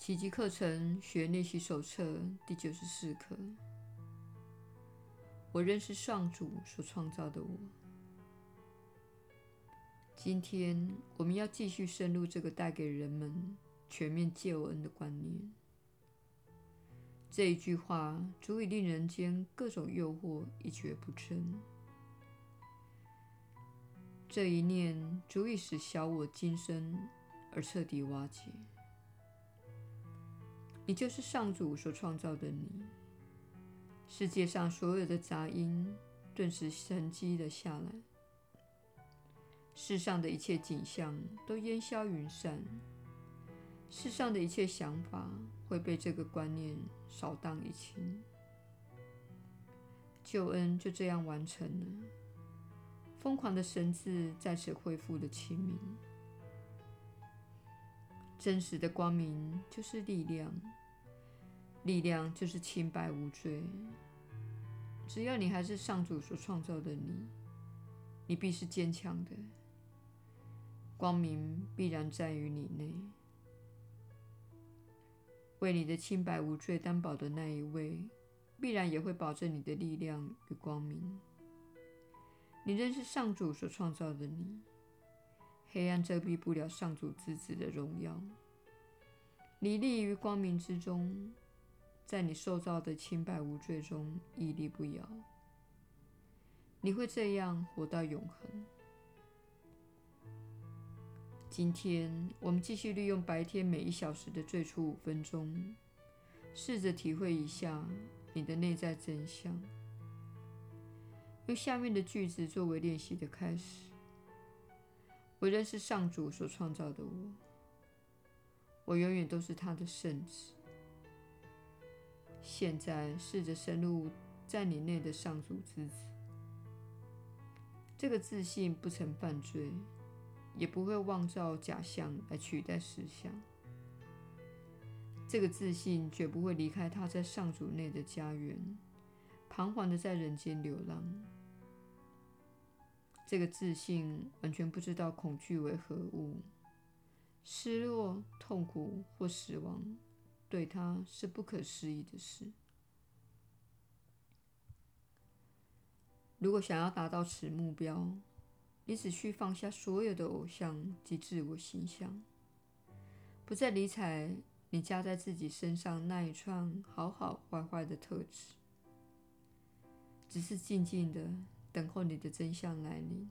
奇迹课程学练习手册第九十四课。我认识上主所创造的我。今天我们要继续深入这个带给人们全面救恩的观念。这一句话足以令人间各种诱惑一蹶不振。这一念足以使小我今生而彻底瓦解。你就是上主所创造的你。世界上所有的杂音顿时沉积了下来，世上的一切景象都烟消云散，世上的一切想法会被这个观念扫荡一清，救恩就这样完成了。疯狂的神智再次恢复了清明，真实的光明就是力量。力量就是清白无罪。只要你还是上主所创造的你，你必是坚强的。光明必然在于你内。为你的清白无罪担保的那一位，必然也会保证你的力量与光明。你认识上主所创造的你，黑暗遮蔽不了上主之子的荣耀。你立于光明之中。在你受造的清白无罪中屹立不摇，你会这样活到永恒。今天，我们继续利用白天每一小时的最初五分钟，试着体会一下你的内在真相。用下面的句子作为练习的开始：我认识上主所创造的我，我永远都是他的圣子。现在试着深入在你内的上主之子，这个自信不曾犯罪，也不会妄造假象来取代实相。这个自信绝不会离开他在上主内的家园，彷徨的在人间流浪。这个自信完全不知道恐惧为何物，失落、痛苦或死亡。对他是不可思议的事。如果想要达到此目标，你只需放下所有的偶像及自我形象，不再理睬你加在自己身上那一串好好坏坏的特质，只是静静的等候你的真相来临。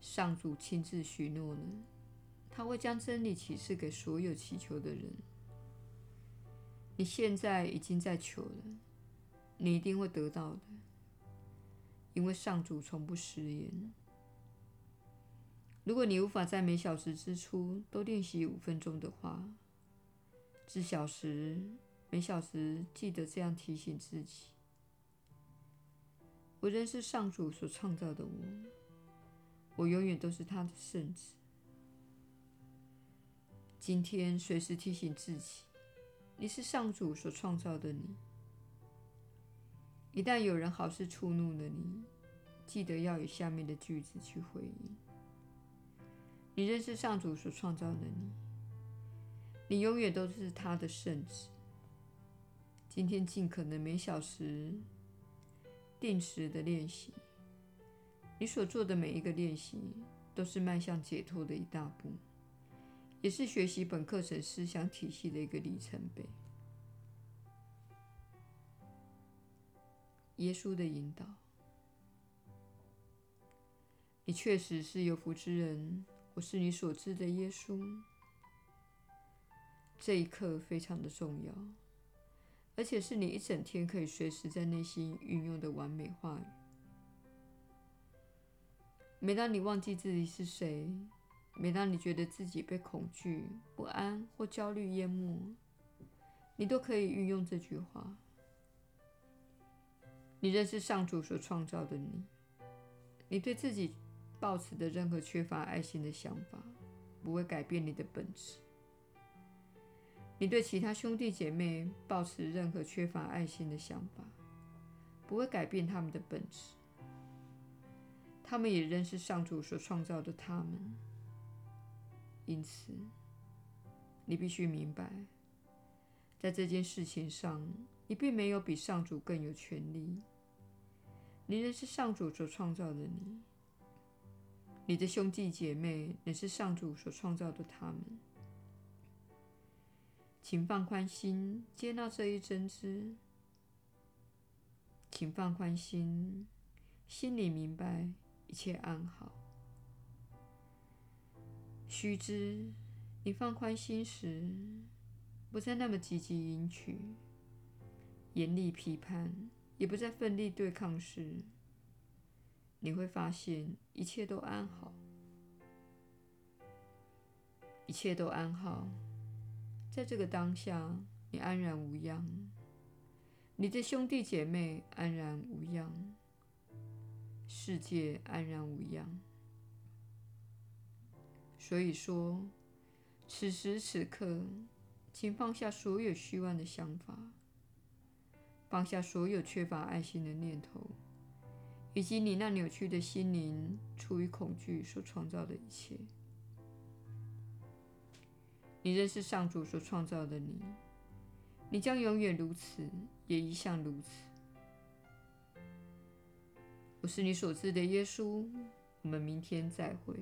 上主亲自许诺了。他会将真理启示给所有祈求的人。你现在已经在求了，你一定会得到的，因为上主从不食言。如果你无法在每小时之初都练习五分钟的话，至小时每小时记得这样提醒自己：我仍是上主所创造的我，我永远都是他的圣子。今天随时提醒自己，你是上主所创造的你。一旦有人好事触怒了你，记得要以下面的句子去回应：你认识上主所创造的你，你永远都是他的圣子。今天尽可能每小时定时的练习，你所做的每一个练习都是迈向解脱的一大步。也是学习本课程思想体系的一个里程碑。耶稣的引导，你确实是有福之人。我是你所知的耶稣。这一刻非常的重要，而且是你一整天可以随时在内心运用的完美话语。每当你忘记自己是谁，每当你觉得自己被恐惧、不安或焦虑淹没，你都可以运用这句话：你认识上主所创造的你。你对自己抱持的任何缺乏爱心的想法，不会改变你的本质。你对其他兄弟姐妹抱持任何缺乏爱心的想法，不会改变他们的本质。他们也认识上主所创造的他们。因此，你必须明白，在这件事情上，你并没有比上主更有权力。你仍是上主所创造的你，你的兄弟姐妹仍是上主所创造的他们。请放宽心，接纳这一真知。请放宽心，心里明白一切安好。须知，你放宽心时，不再那么积极迎娶，严厉批判，也不再奋力对抗时，你会发现一切都安好，一切都安好。在这个当下，你安然无恙，你的兄弟姐妹安然无恙，世界安然无恙。所以说，此时此刻，请放下所有虚妄的想法，放下所有缺乏爱心的念头，以及你那扭曲的心灵出于恐惧所创造的一切。你认识上主所创造的你，你将永远如此，也一向如此。我是你所知的耶稣。我们明天再会。